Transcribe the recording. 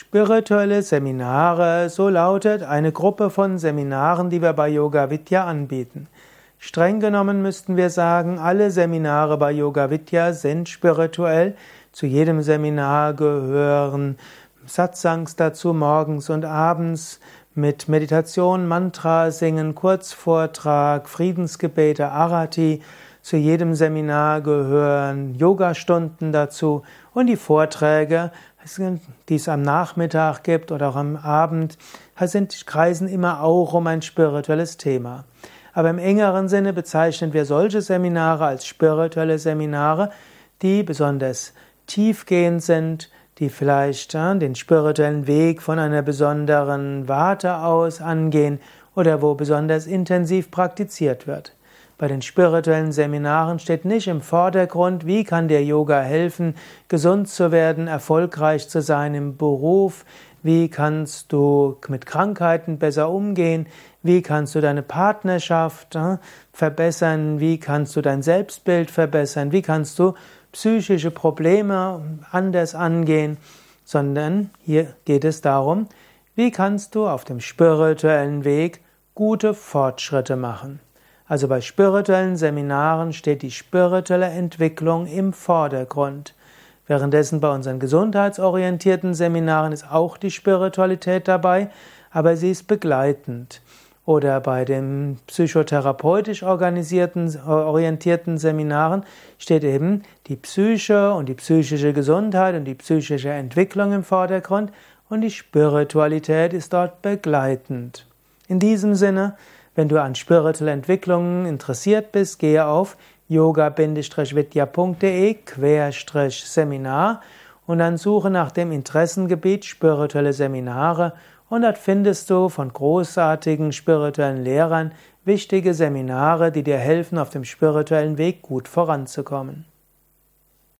Spirituelle Seminare, so lautet eine Gruppe von Seminaren, die wir bei Yoga Vidya anbieten. Streng genommen müssten wir sagen, alle Seminare bei Yoga Vidya sind spirituell. Zu jedem Seminar gehören Satsangs dazu, morgens und abends, mit Meditation, Mantra singen, Kurzvortrag, Friedensgebete, Arati. Zu jedem Seminar gehören Yogastunden dazu und die Vorträge, die es am Nachmittag gibt oder auch am Abend, sind, kreisen immer auch um ein spirituelles Thema. Aber im engeren Sinne bezeichnen wir solche Seminare als spirituelle Seminare, die besonders tiefgehend sind, die vielleicht ja, den spirituellen Weg von einer besonderen Warte aus angehen oder wo besonders intensiv praktiziert wird. Bei den spirituellen Seminaren steht nicht im Vordergrund, wie kann dir Yoga helfen, gesund zu werden, erfolgreich zu sein im Beruf, wie kannst du mit Krankheiten besser umgehen, wie kannst du deine Partnerschaft äh, verbessern, wie kannst du dein Selbstbild verbessern, wie kannst du psychische Probleme anders angehen, sondern hier geht es darum, wie kannst du auf dem spirituellen Weg gute Fortschritte machen. Also bei spirituellen Seminaren steht die spirituelle Entwicklung im Vordergrund. Währenddessen bei unseren gesundheitsorientierten Seminaren ist auch die Spiritualität dabei, aber sie ist begleitend. Oder bei den psychotherapeutisch organisierten, orientierten Seminaren steht eben die Psyche und die psychische Gesundheit und die psychische Entwicklung im Vordergrund und die Spiritualität ist dort begleitend. In diesem Sinne, wenn du an spirituelle Entwicklungen interessiert bist, gehe auf yoga-vidya.de-seminar und dann suche nach dem Interessengebiet spirituelle Seminare und dort findest du von großartigen spirituellen Lehrern wichtige Seminare, die dir helfen, auf dem spirituellen Weg gut voranzukommen.